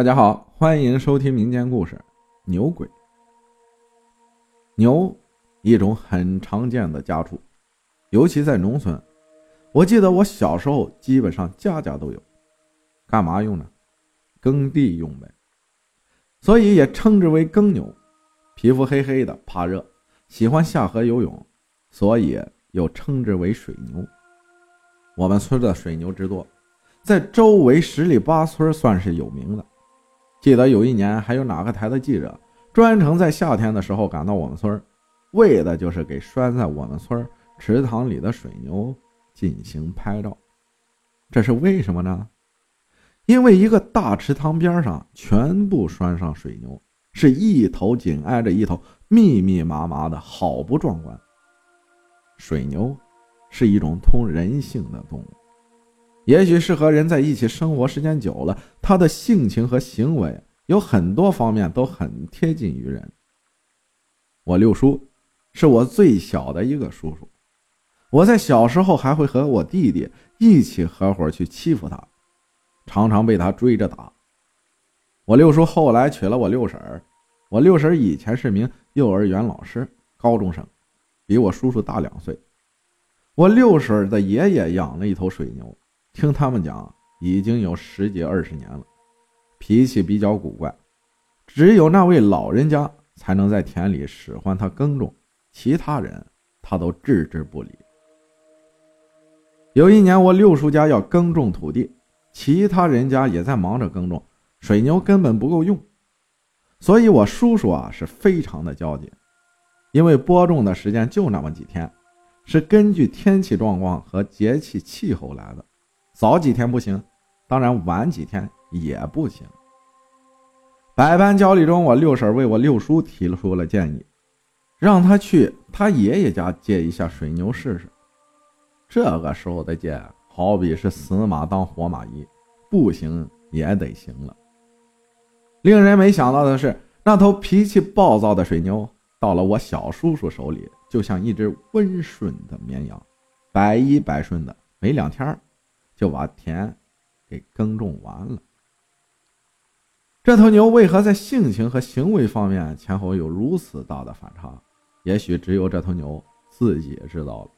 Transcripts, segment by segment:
大家好，欢迎收听民间故事《牛鬼》。牛，一种很常见的家畜，尤其在农村。我记得我小时候，基本上家家都有。干嘛用呢？耕地用呗。所以也称之为耕牛。皮肤黑黑的，怕热，喜欢下河游泳，所以又称之为水牛。我们村的水牛之多，在周围十里八村算是有名的。记得有一年，还有哪个台的记者专程在夏天的时候赶到我们村，为的就是给拴在我们村池塘里的水牛进行拍照。这是为什么呢？因为一个大池塘边上全部拴上水牛，是一头紧挨着一头，密密麻麻的，好不壮观。水牛是一种通人性的动物。也许是和人在一起生活时间久了，他的性情和行为有很多方面都很贴近于人。我六叔是我最小的一个叔叔，我在小时候还会和我弟弟一起合伙去欺负他，常常被他追着打。我六叔后来娶了我六婶儿，我六婶以前是名幼儿园老师，高中生，比我叔叔大两岁。我六婶的爷爷养了一头水牛。听他们讲，已经有十几二十年了，脾气比较古怪，只有那位老人家才能在田里使唤他耕种，其他人他都置之不理。有一年，我六叔家要耕种土地，其他人家也在忙着耕种，水牛根本不够用，所以我叔叔啊是非常的焦急，因为播种的时间就那么几天，是根据天气状况和节气气候来的。早几天不行，当然晚几天也不行。百般焦虑中，我六婶为我六叔提出了建议，让他去他爷爷家借一下水牛试试。这个时候的借，好比是死马当活马医，不行也得行了。令人没想到的是，那头脾气暴躁的水牛到了我小叔叔手里，就像一只温顺的绵羊，百依百顺的，没两天就把田给耕种完了。这头牛为何在性情和行为方面前后有如此大的反差？也许只有这头牛自己知道了。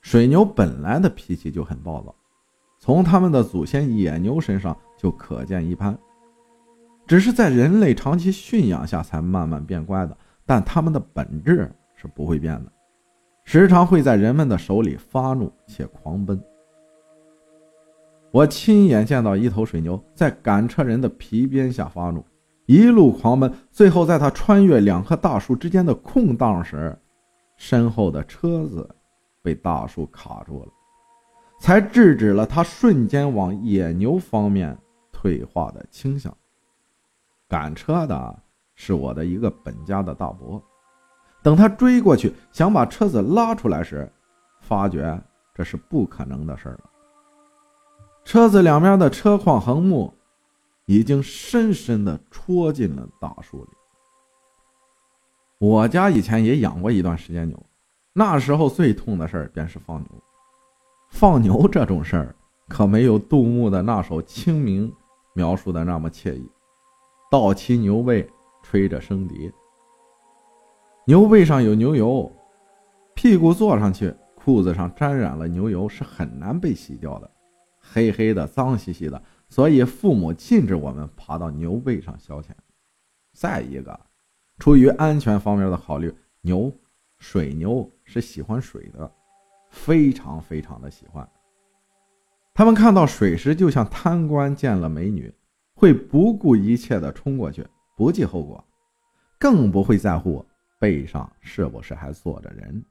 水牛本来的脾气就很暴躁，从他们的祖先野牛身上就可见一斑，只是在人类长期驯养下才慢慢变乖的。但他们的本质是不会变的，时常会在人们的手里发怒且狂奔。我亲眼见到一头水牛在赶车人的皮鞭下发怒，一路狂奔，最后在他穿越两棵大树之间的空档时，身后的车子被大树卡住了，才制止了他瞬间往野牛方面退化的倾向。赶车的是我的一个本家的大伯，等他追过去想把车子拉出来时，发觉这是不可能的事了。车子两边的车框横木已经深深的戳进了大树里。我家以前也养过一段时间牛，那时候最痛的事儿便是放牛。放牛这种事儿可没有杜牧的那首《清明》描述的那么惬意。倒骑牛背，吹着笙笛，牛背上有牛油，屁股坐上去，裤子上沾染了牛油，是很难被洗掉的。黑黑的，脏兮兮的，所以父母禁止我们爬到牛背上消遣。再一个，出于安全方面的考虑，牛，水牛是喜欢水的，非常非常的喜欢。他们看到水时，就像贪官见了美女，会不顾一切的冲过去，不计后果，更不会在乎背上是不是还坐着人。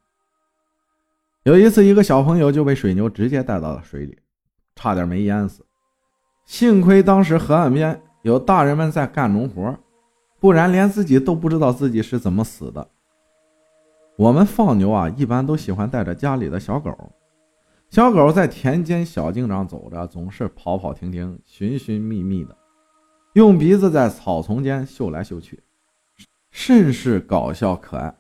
有一次，一个小朋友就被水牛直接带到了水里。差点没淹死，幸亏当时河岸边有大人们在干农活，不然连自己都不知道自己是怎么死的。我们放牛啊，一般都喜欢带着家里的小狗，小狗在田间小径上走着，总是跑跑停停、寻寻觅觅的，用鼻子在草丛间嗅来嗅去，甚是搞笑可爱。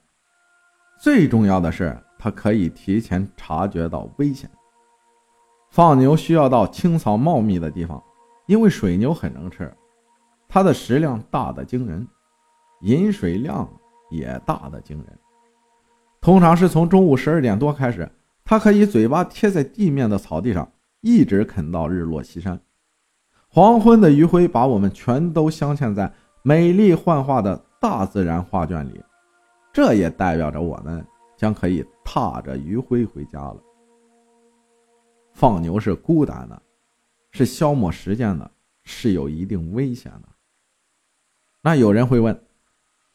最重要的是，它可以提前察觉到危险。放牛需要到青草茂密的地方，因为水牛很能吃，它的食量大的惊人，饮水量也大的惊人。通常是从中午十二点多开始，它可以嘴巴贴在地面的草地上，一直啃到日落西山。黄昏的余晖把我们全都镶嵌在美丽幻化的大自然画卷里，这也代表着我们将可以踏着余晖回家了。放牛是孤单的，是消磨时间的，是有一定危险的。那有人会问。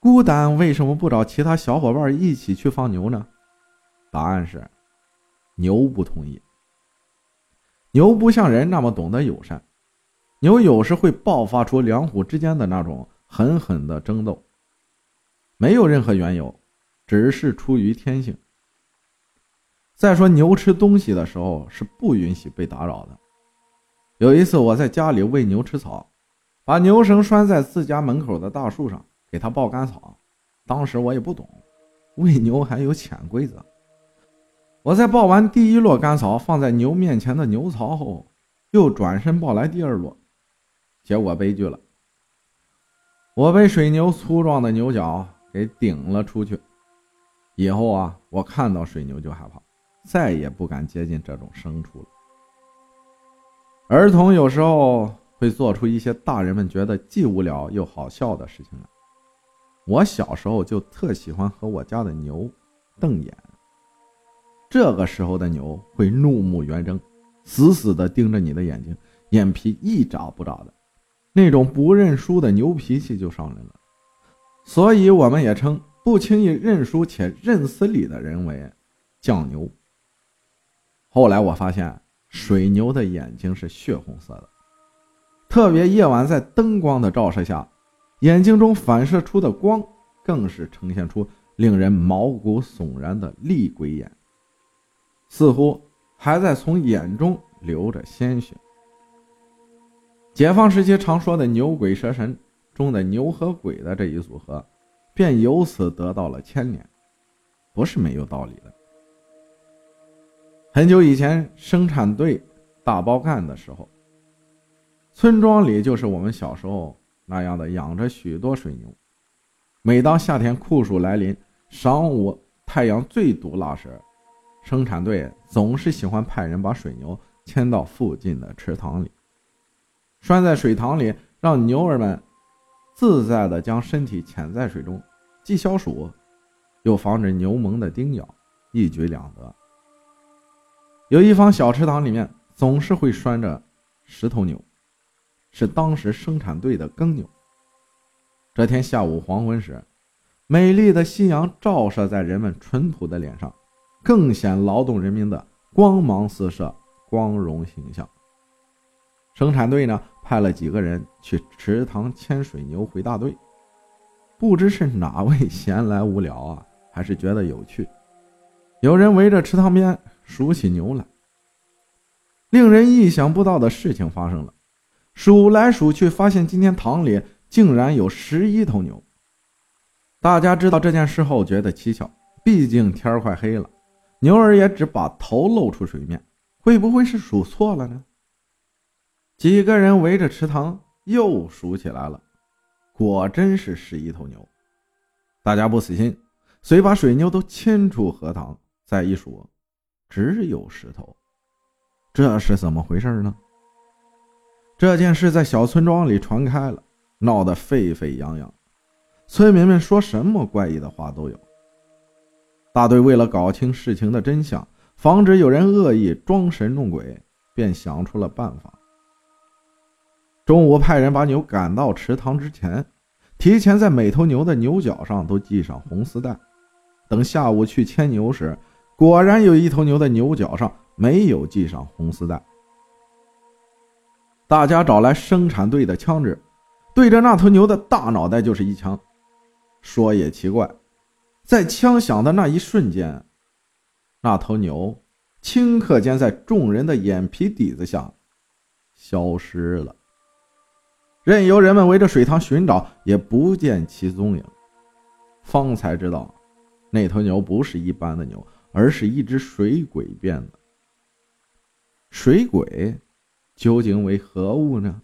孤单为什么不找其他小伙伴一起去放牛呢？答案是，牛不同意。牛不像人那么懂得友善，牛有时会爆发出两虎之间的那种狠狠的争斗，没有任何缘由，只是出于天性。再说，牛吃东西的时候是不允许被打扰的。有一次，我在家里喂牛吃草，把牛绳拴在自家门口的大树上。给它抱干草，当时我也不懂，喂牛还有潜规则。我在抱完第一摞干草放在牛面前的牛槽后，又转身抱来第二摞，结果悲剧了，我被水牛粗壮的牛角给顶了出去。以后啊，我看到水牛就害怕，再也不敢接近这种牲畜了。儿童有时候会做出一些大人们觉得既无聊又好笑的事情来。我小时候就特喜欢和我家的牛瞪眼。这个时候的牛会怒目圆睁，死死地盯着你的眼睛，眼皮一眨不眨的，那种不认输的牛脾气就上来了。所以我们也称不轻易认输且认死理的人为犟牛。后来我发现水牛的眼睛是血红色的，特别夜晚在灯光的照射下。眼睛中反射出的光，更是呈现出令人毛骨悚然的厉鬼眼，似乎还在从眼中流着鲜血。解放时期常说的“牛鬼蛇神”中的牛和鬼的这一组合，便由此得到了牵连，不是没有道理的。很久以前，生产队大包干的时候，村庄里就是我们小时候。那样的养着许多水牛，每当夏天酷暑来临，晌午太阳最毒辣时，生产队总是喜欢派人把水牛牵到附近的池塘里，拴在水塘里，让牛儿们自在地将身体潜在水中，既消暑，又防止牛虻的叮咬，一举两得。有一方小池塘里面，总是会拴着十头牛。是当时生产队的耕牛。这天下午黄昏时，美丽的夕阳照射在人们淳朴的脸上，更显劳动人民的光芒四射、光荣形象。生产队呢，派了几个人去池塘牵水牛回大队。不知是哪位闲来无聊啊，还是觉得有趣，有人围着池塘边数起牛来。令人意想不到的事情发生了。数来数去，发现今天塘里竟然有十一头牛。大家知道这件事后，觉得蹊跷。毕竟天快黑了，牛儿也只把头露出水面，会不会是数错了呢？几个人围着池塘又数起来了，果真是十一头牛。大家不死心，遂把水牛都牵出荷塘，再一数，只有石头。这是怎么回事呢？这件事在小村庄里传开了，闹得沸沸扬扬，村民们说什么怪异的话都有。大队为了搞清事情的真相，防止有人恶意装神弄鬼，便想出了办法。中午派人把牛赶到池塘之前，提前在每头牛的牛角上都系上红丝带。等下午去牵牛时，果然有一头牛的牛角上没有系上红丝带。大家找来生产队的枪支，对着那头牛的大脑袋就是一枪。说也奇怪，在枪响的那一瞬间，那头牛顷刻间在众人的眼皮底子下消失了。任由人们围着水塘寻找，也不见其踪影。方才知道，那头牛不是一般的牛，而是一只水鬼变的。水鬼。究竟为何物呢？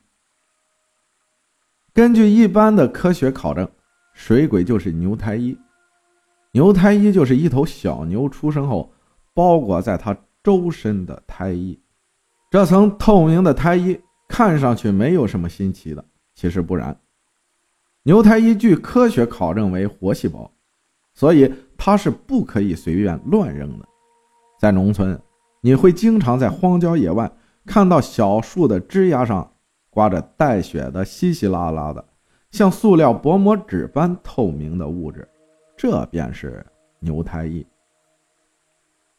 根据一般的科学考证，水鬼就是牛胎衣。牛胎衣就是一头小牛出生后包裹在它周身的胎衣。这层透明的胎衣看上去没有什么新奇的，其实不然。牛胎衣据科学考证为活细胞，所以它是不可以随便乱扔的。在农村，你会经常在荒郊野外看到小树的枝丫上挂着带血的稀稀拉拉的，像塑料薄膜纸般透明的物质，这便是牛胎衣。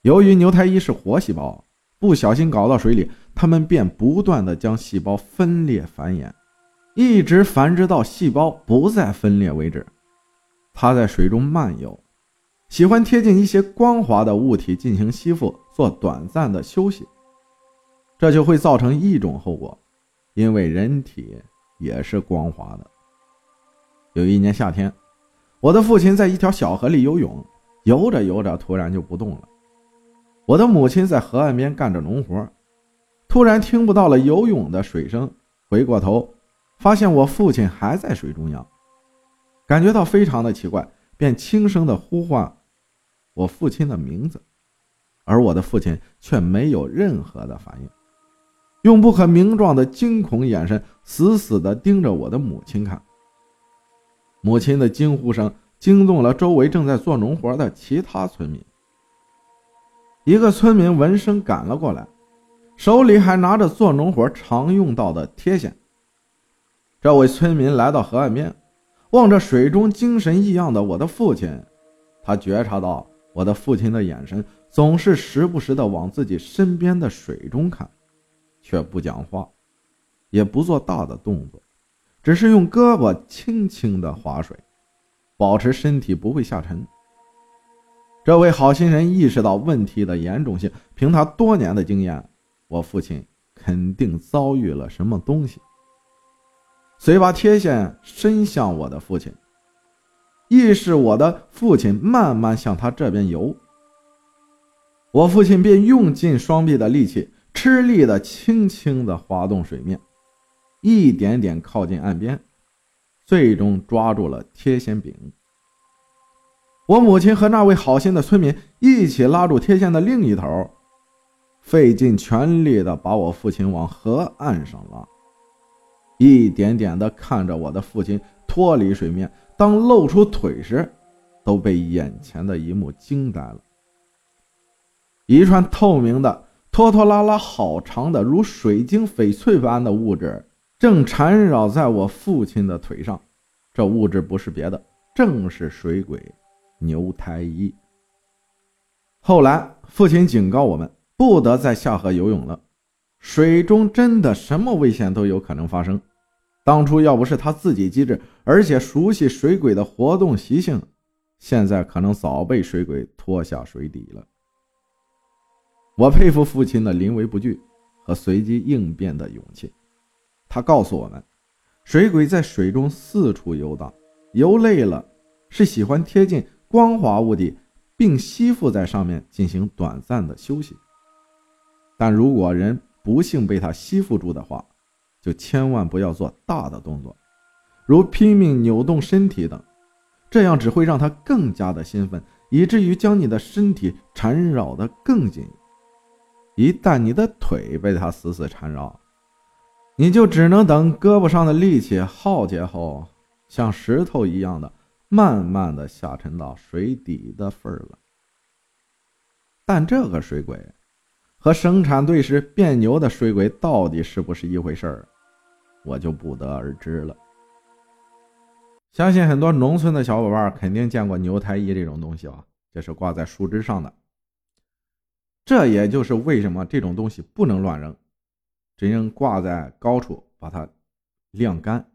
由于牛胎衣是活细胞，不小心搞到水里，它们便不断的将细胞分裂繁衍。一直繁殖到细胞不再分裂为止。它在水中漫游，喜欢贴近一些光滑的物体进行吸附，做短暂的休息。这就会造成一种后果，因为人体也是光滑的。有一年夏天，我的父亲在一条小河里游泳，游着游着突然就不动了。我的母亲在河岸边干着农活，突然听不到了游泳的水声，回过头。发现我父亲还在水中央，感觉到非常的奇怪，便轻声的呼唤我父亲的名字，而我的父亲却没有任何的反应，用不可名状的惊恐眼神死死的盯着我的母亲看。母亲的惊呼声惊动了周围正在做农活的其他村民。一个村民闻声赶了过来，手里还拿着做农活常用到的贴线。这位村民来到河岸边，望着水中精神异样的我的父亲，他觉察到我的父亲的眼神总是时不时的往自己身边的水中看，却不讲话，也不做大的动作，只是用胳膊轻轻的划水，保持身体不会下沉。这位好心人意识到问题的严重性，凭他多年的经验，我父亲肯定遭遇了什么东西。遂把贴线伸向我的父亲，意识我的父亲慢慢向他这边游。我父亲便用尽双臂的力气，吃力的轻轻的划动水面，一点点靠近岸边，最终抓住了贴线柄。我母亲和那位好心的村民一起拉住贴线的另一头，费尽全力的把我父亲往河岸上拉。一点点地看着我的父亲脱离水面，当露出腿时，都被眼前的一幕惊呆了。一串透明的、拖拖拉拉、好长的、如水晶翡翠般的物质正缠绕在我父亲的腿上。这物质不是别的，正是水鬼牛太医。后来，父亲警告我们不得再下河游泳了，水中真的什么危险都有可能发生。当初要不是他自己机智，而且熟悉水鬼的活动习性，现在可能早被水鬼拖下水底了。我佩服父亲的临危不惧和随机应变的勇气。他告诉我们，水鬼在水中四处游荡，游累了是喜欢贴近光滑物体，并吸附在上面进行短暂的休息。但如果人不幸被他吸附住的话，就千万不要做大的动作，如拼命扭动身体等，这样只会让他更加的兴奋，以至于将你的身体缠绕的更紧。一旦你的腿被他死死缠绕，你就只能等胳膊上的力气耗竭后，像石头一样的慢慢的下沉到水底的份儿了。但这个水鬼和生产队时变牛的水鬼到底是不是一回事儿？我就不得而知了。相信很多农村的小伙伴肯定见过牛胎衣这种东西啊，这是挂在树枝上的。这也就是为什么这种东西不能乱扔，只应挂在高处把它晾干，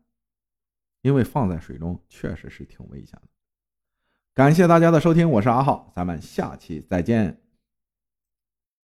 因为放在水中确实是挺危险的。感谢大家的收听，我是阿浩，咱们下期再见。